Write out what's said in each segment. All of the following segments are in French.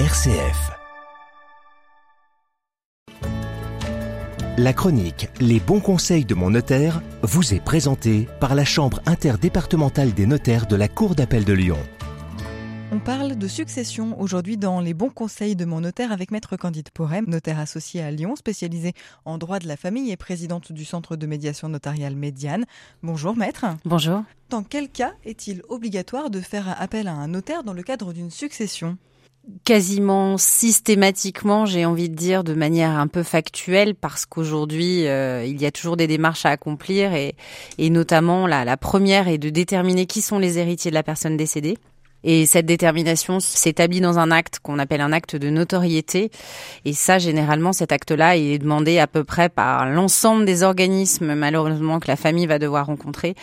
RCF. La chronique Les bons conseils de mon notaire vous est présentée par la Chambre interdépartementale des notaires de la Cour d'appel de Lyon. On parle de succession aujourd'hui dans les bons conseils de mon notaire avec Maître Candide Porem, notaire associé à Lyon, spécialisé en droit de la famille et présidente du Centre de médiation notariale Médiane. Bonjour Maître. Bonjour. Dans quel cas est-il obligatoire de faire appel à un notaire dans le cadre d'une succession? Quasiment systématiquement, j'ai envie de dire de manière un peu factuelle, parce qu'aujourd'hui, euh, il y a toujours des démarches à accomplir, et, et notamment la, la première est de déterminer qui sont les héritiers de la personne décédée. Et cette détermination s'établit dans un acte qu'on appelle un acte de notoriété. Et ça, généralement, cet acte-là est demandé à peu près par l'ensemble des organismes, malheureusement, que la famille va devoir rencontrer.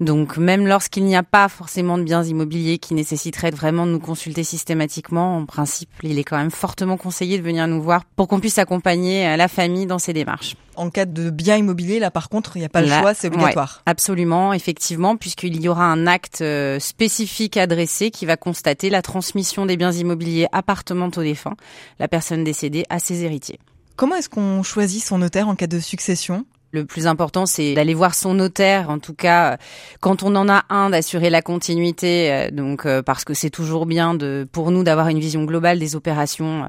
Donc même lorsqu'il n'y a pas forcément de biens immobiliers qui nécessiteraient vraiment de nous consulter systématiquement, en principe, il est quand même fortement conseillé de venir nous voir pour qu'on puisse accompagner la famille dans ces démarches. En cas de biens immobiliers, là par contre, il n'y a pas le choix, c'est obligatoire. absolument, effectivement, puisqu'il y aura un acte euh, spécifique adressé qui va constater la transmission des biens immobiliers appartementaux défunts, la personne décédée, à ses héritiers. Comment est-ce qu'on choisit son notaire en cas de succession? Le plus important, c'est d'aller voir son notaire. En tout cas, quand on en a un, d'assurer la continuité. Euh, donc, euh, parce que c'est toujours bien de, pour nous, d'avoir une vision globale des opérations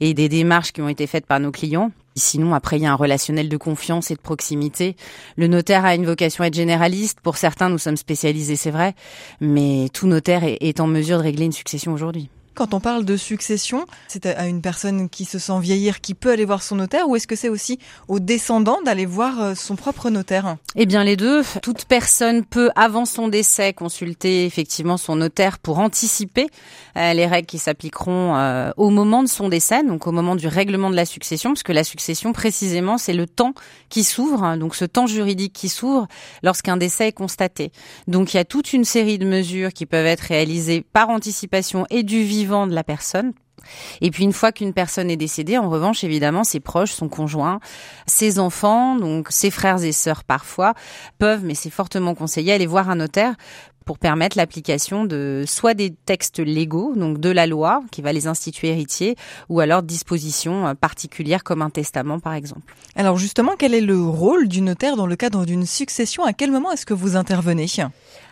et des démarches qui ont été faites par nos clients. Sinon, après, il y a un relationnel de confiance et de proximité. Le notaire a une vocation à être généraliste. Pour certains, nous sommes spécialisés, c'est vrai. Mais tout notaire est en mesure de régler une succession aujourd'hui. Quand on parle de succession, c'est à une personne qui se sent vieillir qui peut aller voir son notaire ou est-ce que c'est aussi aux descendants d'aller voir euh, son propre notaire? Eh bien les deux. Toute personne peut, avant son décès, consulter effectivement son notaire pour anticiper euh, les règles qui s'appliqueront euh, au moment de son décès, donc au moment du règlement de la succession, parce que la succession précisément c'est le temps qui s'ouvre, hein, donc ce temps juridique qui s'ouvre lorsqu'un décès est constaté. Donc il y a toute une série de mesures qui peuvent être réalisées par anticipation et du vivant de la personne. Et puis une fois qu'une personne est décédée, en revanche, évidemment, ses proches, son conjoint, ses enfants, donc ses frères et sœurs parfois, peuvent, mais c'est fortement conseillé, aller voir un notaire pour permettre l'application de soit des textes légaux, donc de la loi qui va les instituer héritiers, ou alors dispositions particulières comme un testament par exemple. Alors justement, quel est le rôle du notaire dans le cadre d'une succession? À quel moment est-ce que vous intervenez?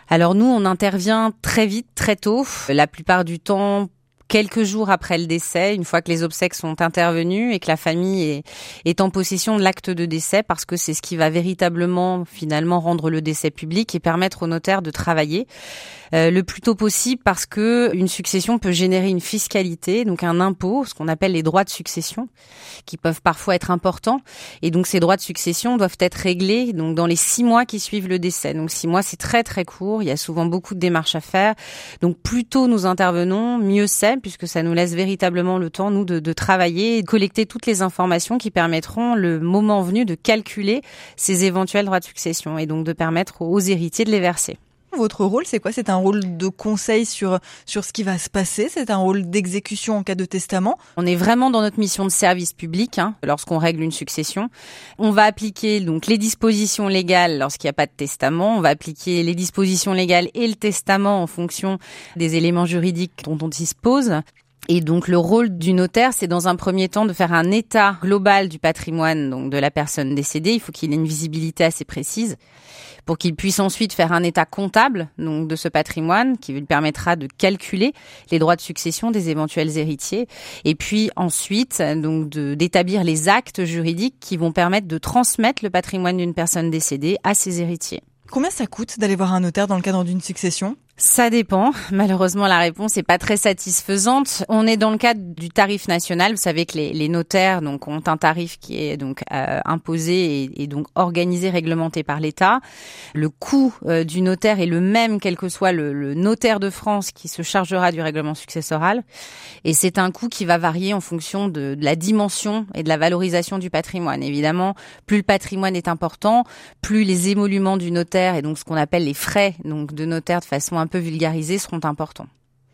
Alors nous, on intervient très vite, très tôt. La plupart du temps, quelques jours après le décès, une fois que les obsèques sont intervenues et que la famille est, est en possession de l'acte de décès, parce que c'est ce qui va véritablement finalement rendre le décès public et permettre au notaire de travailler. Euh, le plus tôt possible parce que une succession peut générer une fiscalité, donc un impôt, ce qu'on appelle les droits de succession, qui peuvent parfois être importants. Et donc ces droits de succession doivent être réglés donc dans les six mois qui suivent le décès. Donc six mois, c'est très très court. Il y a souvent beaucoup de démarches à faire. Donc plus tôt nous intervenons, mieux c'est, puisque ça nous laisse véritablement le temps nous de, de travailler et de collecter toutes les informations qui permettront le moment venu de calculer ces éventuels droits de succession et donc de permettre aux héritiers de les verser. Votre rôle, c'est quoi? C'est un rôle de conseil sur sur ce qui va se passer? C'est un rôle d'exécution en cas de testament? On est vraiment dans notre mission de service public hein, lorsqu'on règle une succession. On va appliquer donc les dispositions légales lorsqu'il n'y a pas de testament. On va appliquer les dispositions légales et le testament en fonction des éléments juridiques dont on dispose. Et donc le rôle du notaire, c'est dans un premier temps de faire un état global du patrimoine donc de la personne décédée. Il faut qu'il ait une visibilité assez précise pour qu'il puisse ensuite faire un état comptable donc de ce patrimoine qui lui permettra de calculer les droits de succession des éventuels héritiers et puis ensuite donc d'établir les actes juridiques qui vont permettre de transmettre le patrimoine d'une personne décédée à ses héritiers. Combien ça coûte d'aller voir un notaire dans le cadre d'une succession? Ça dépend. Malheureusement, la réponse n'est pas très satisfaisante. On est dans le cadre du tarif national. Vous savez que les, les notaires donc ont un tarif qui est donc euh, imposé et, et, donc organisé, réglementé par l'État. Le coût euh, du notaire est le même, quel que soit le, le, notaire de France qui se chargera du règlement successoral. Et c'est un coût qui va varier en fonction de, de la dimension et de la valorisation du patrimoine. Évidemment, plus le patrimoine est important, plus les émoluments du notaire et donc ce qu'on appelle les frais donc de notaire de façon un peu vulgarisés seront importants.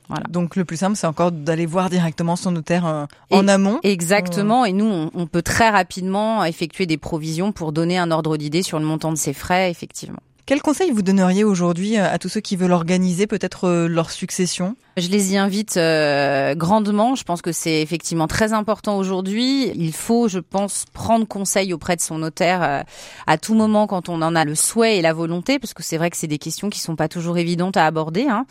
Voilà. Donc le plus simple, c'est encore d'aller voir directement son notaire euh, en amont. Exactement. Et nous, on, on, peut très rapidement effectuer des provisions pour donner un ordre d'idée sur le montant de ses frais, effectivement. Quel conseil vous donneriez aujourd'hui à tous ceux qui veulent organiser peut-être leur succession? Je les y invite euh, grandement. Je pense que c'est effectivement très important aujourd'hui. Il faut, je pense, prendre conseil auprès de son notaire euh, à tout moment quand on en a le souhait et la volonté, parce que c'est vrai que c'est des questions qui sont pas toujours évidentes à aborder. Hein.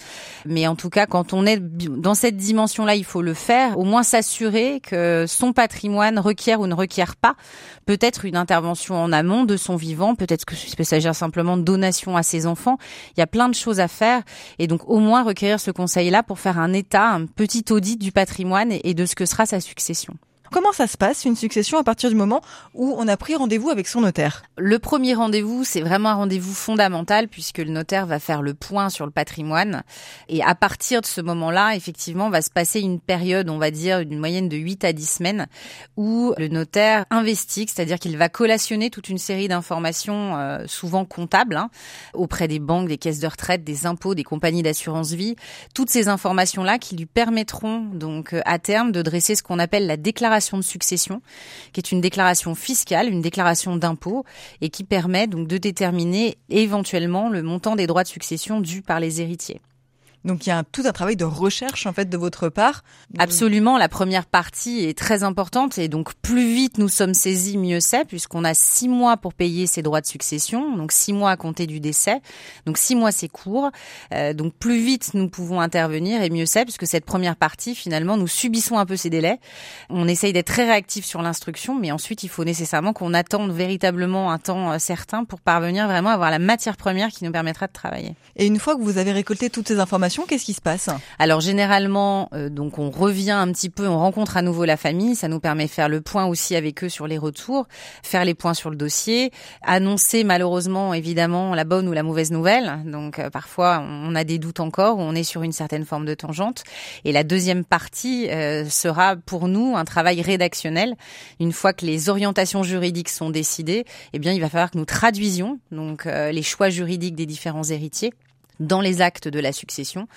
Mais en tout cas, quand on est dans cette dimension-là, il faut le faire. Au moins s'assurer que son patrimoine requiert ou ne requiert pas peut-être une intervention en amont de son vivant. Peut-être que s'agir simplement de donation à ses enfants. Il y a plein de choses à faire, et donc au moins requérir ce conseil-là pour faire un état, un petit audit du patrimoine et de ce que sera sa succession. Comment ça se passe, une succession, à partir du moment où on a pris rendez-vous avec son notaire? Le premier rendez-vous, c'est vraiment un rendez-vous fondamental puisque le notaire va faire le point sur le patrimoine. Et à partir de ce moment-là, effectivement, va se passer une période, on va dire, d'une moyenne de 8 à 10 semaines où le notaire investigue, c'est-à-dire qu'il va collationner toute une série d'informations, euh, souvent comptables, hein, auprès des banques, des caisses de retraite, des impôts, des compagnies d'assurance vie. Toutes ces informations-là qui lui permettront donc euh, à terme de dresser ce qu'on appelle la déclaration de succession, qui est une déclaration fiscale, une déclaration d'impôt, et qui permet donc de déterminer éventuellement le montant des droits de succession dus par les héritiers. Donc il y a tout un travail de recherche en fait de votre part. Absolument, la première partie est très importante et donc plus vite nous sommes saisis, mieux c'est, puisqu'on a six mois pour payer ses droits de succession, donc six mois à compter du décès. Donc six mois c'est court, euh, donc plus vite nous pouvons intervenir et mieux c'est, puisque cette première partie finalement nous subissons un peu ces délais. On essaye d'être très réactif sur l'instruction, mais ensuite il faut nécessairement qu'on attende véritablement un temps euh, certain pour parvenir vraiment à avoir la matière première qui nous permettra de travailler. Et une fois que vous avez récolté toutes ces informations qu'est-ce qui se passe? Alors généralement, euh, donc on revient un petit peu, on rencontre à nouveau la famille, ça nous permet de faire le point aussi avec eux sur les retours, faire les points sur le dossier, annoncer malheureusement évidemment la bonne ou la mauvaise nouvelle. Donc euh, parfois on a des doutes encore, on est sur une certaine forme de tangente. Et la deuxième partie euh, sera pour nous un travail rédactionnel. Une fois que les orientations juridiques sont décidées, eh bien il va falloir que nous traduisions donc les choix juridiques des différents héritiers dans les actes de la succession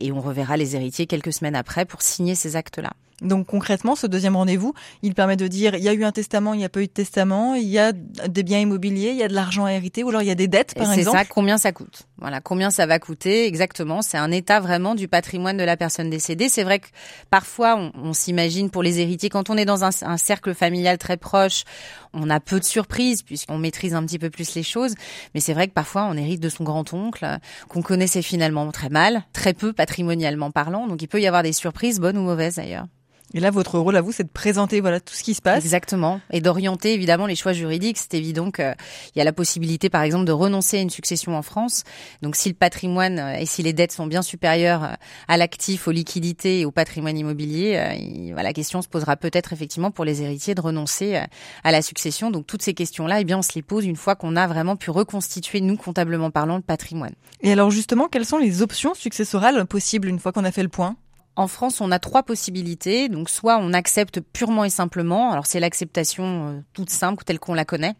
et on reverra les héritiers quelques semaines après pour signer ces actes-là. Donc concrètement, ce deuxième rendez-vous, il permet de dire il y a eu un testament, il n'y a pas eu de testament, il y a des biens immobiliers, il y a de l'argent à hériter, ou alors il y a des dettes, par exemple. C'est ça, combien ça coûte Voilà, combien ça va coûter exactement. C'est un état vraiment du patrimoine de la personne décédée. C'est vrai que parfois, on, s'imagine pour les héritiers, quand on est dans un, un, cercle familial très proche, on a peu de surprises puisqu'on maîtrise un petit peu plus les choses. Mais c'est vrai que parfois, on hérite de son grand-oncle qu'on connaissait finalement très mal, très peu patrimonialement parlant. Donc il peut y avoir des surprises, bonnes ou mauvaises d'ailleurs. Et là, votre rôle à vous, c'est de présenter voilà tout ce qui se passe. Exactement, et d'orienter évidemment les choix juridiques. C'est évident qu'il y a la possibilité, par exemple, de renoncer à une succession en France. Donc, si le patrimoine euh, et si les dettes sont bien supérieures euh, à l'actif, aux liquidités et au patrimoine immobilier, euh, la question se posera peut-être effectivement pour les héritiers de renoncer à la succession. Donc, toutes ces questions-là, eh bien, on se les pose une fois qu'on a vraiment pu reconstituer, nous, comptablement parlant, le patrimoine. Et alors, justement, quelles sont les options successorales possibles une fois qu'on a fait le point? En France, on a trois possibilités. Donc, soit on accepte purement et simplement. Alors, c'est l'acceptation euh, toute simple, telle qu'on la connaît.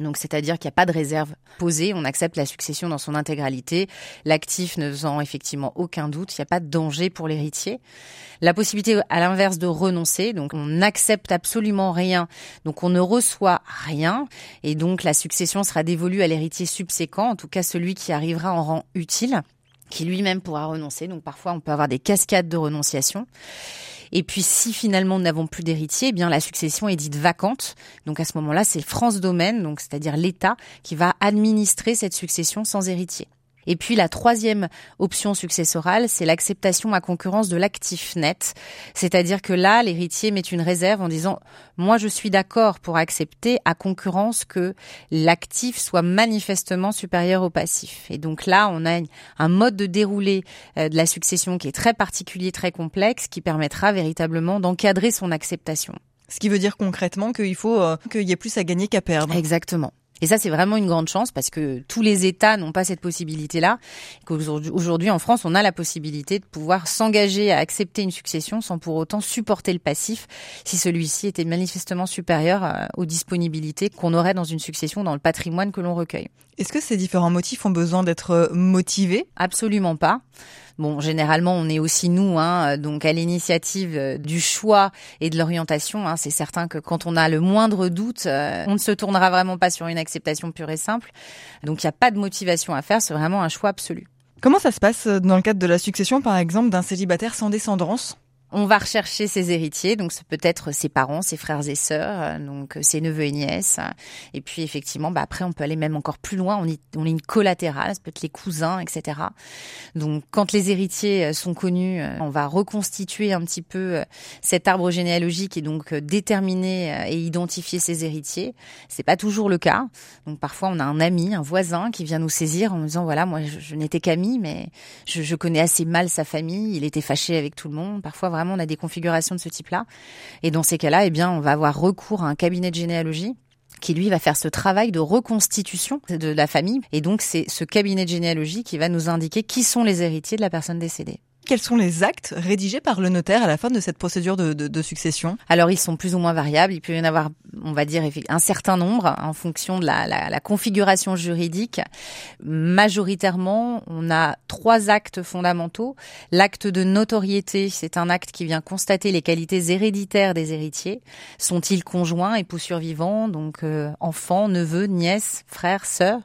Donc, c'est-à-dire qu'il n'y a pas de réserve posée. On accepte la succession dans son intégralité. L'actif ne faisant effectivement aucun doute. Il n'y a pas de danger pour l'héritier. La possibilité, à l'inverse, de renoncer. Donc, on n'accepte absolument rien. Donc, on ne reçoit rien. Et donc, la succession sera dévolue à l'héritier subséquent, en tout cas celui qui arrivera en rang utile qui lui-même pourra renoncer. Donc parfois, on peut avoir des cascades de renonciation. Et puis, si finalement nous n'avons plus d'héritier, eh bien la succession est dite vacante. Donc à ce moment-là, c'est France Domaine, donc c'est-à-dire l'État, qui va administrer cette succession sans héritier. Et puis la troisième option successorale, c'est l'acceptation à concurrence de l'actif net. C'est-à-dire que là, l'héritier met une réserve en disant moi je suis d'accord pour accepter à concurrence que l'actif soit manifestement supérieur au passif. Et donc là, on a un mode de déroulé euh, de la succession qui est très particulier, très complexe, qui permettra véritablement d'encadrer son acceptation. Ce qui veut dire concrètement qu'il faut euh, qu'il y ait plus à gagner qu'à perdre. Exactement. Et ça, c'est vraiment une grande chance parce que tous les États n'ont pas cette possibilité-là. Qu'aujourd'hui, en France, on a la possibilité de pouvoir s'engager à accepter une succession sans pour autant supporter le passif si celui-ci était manifestement supérieur euh, aux disponibilités qu'on aurait dans une succession dans le patrimoine que l'on recueille. Est-ce que ces différents motifs ont besoin d'être motivés? Absolument pas. Bon, généralement, on est aussi nous, hein, donc à l'initiative euh, du choix et de l'orientation. Hein, c'est certain que quand on a le moindre doute, euh, on ne se tournera vraiment pas sur une acceptation pure et simple. Donc, il n'y a pas de motivation à faire. C'est vraiment un choix absolu. Comment ça se passe dans le cadre de la succession, par exemple, d'un célibataire sans descendance? On va rechercher ses héritiers, donc ce peut être ses parents, ses frères et sœurs, euh, donc euh, ses neveux et nièces. Et puis effectivement, bah après on peut aller même encore plus loin. On est, on est une collatérale, ça peut être les cousins, etc. Donc quand les héritiers euh, sont connus, on va reconstituer un petit peu cet arbre généalogique et donc déterminer et identifier ses héritiers. C'est pas toujours le cas. Donc parfois on a un ami, un voisin qui vient nous saisir en nous disant voilà moi je, n'étais qu'ami, mais je, je connais assez mal sa famille. Il était fâché avec tout le monde. Parfois vraiment on a des configurations de ce type-là. Et dans ces cas-là, eh bien, on va avoir recours à un cabinet de généalogie qui lui va faire ce travail de reconstitution de la famille. Et donc c'est ce cabinet de généalogie qui va nous indiquer qui sont les héritiers de la personne décédée quels sont les actes rédigés par le notaire à la fin de cette procédure de, succession? Alors ils sont plus ou moins variables. Il peut y en avoir, on va dire, un certain nombre en fonction de la, configuration juridique. Majoritairement, on a trois actes fondamentaux. L'acte de notoriété, c'est un acte qui vient constater les qualités héréditaires des héritiers. Sont-ils conjoints, époux survivants, donc euh, enfants, neveux, nièces, frères, sœurs?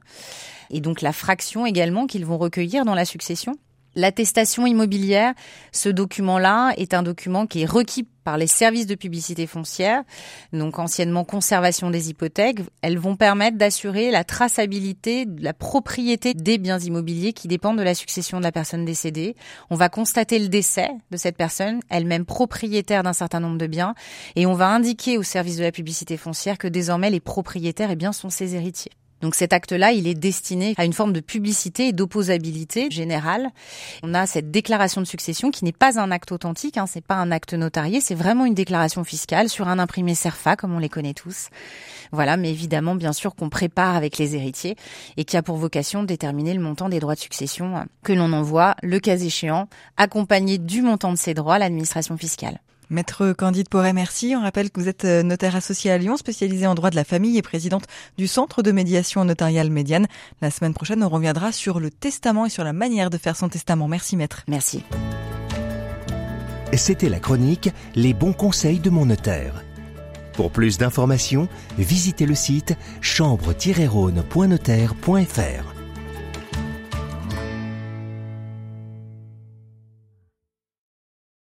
Et donc la fraction également qu'ils vont recueillir dans la succession. L'attestation immobilière, ce document-là est un document qui est requis par les services de publicité foncière, donc anciennement conservation des hypothèques. Elles vont permettre d'assurer la traçabilité de la propriété des biens immobiliers qui dépendent de la succession de la personne décédée. On va constater le décès de cette personne, elle-même propriétaire d'un certain nombre de biens, et on va indiquer au service de la publicité foncière que désormais les propriétaires eh bien, sont ses héritiers. Donc cet acte-là, il est destiné à une forme de publicité et d'opposabilité générale. On a cette déclaration de succession qui n'est pas un acte authentique, hein, c'est pas un acte notarié, c'est vraiment une déclaration fiscale sur un imprimé CERFA, comme on les connaît tous. Voilà, mais évidemment, bien sûr, qu'on prépare avec les héritiers et qui a pour vocation de déterminer le montant des droits de succession que l'on envoie, le cas échéant, accompagné du montant de ces droits à l'administration fiscale. Maître Candide Porret, merci. On rappelle que vous êtes euh, notaire associé à Lyon, spécialisé en droit de la famille et présidente du Centre de médiation notariale médiane. La semaine prochaine, on reviendra sur le testament et sur la manière de faire son testament. Merci, maître. Merci. C'était la chronique Les bons conseils de mon notaire. Pour plus d'informations, visitez le site chambre-rhône.notaire.fr.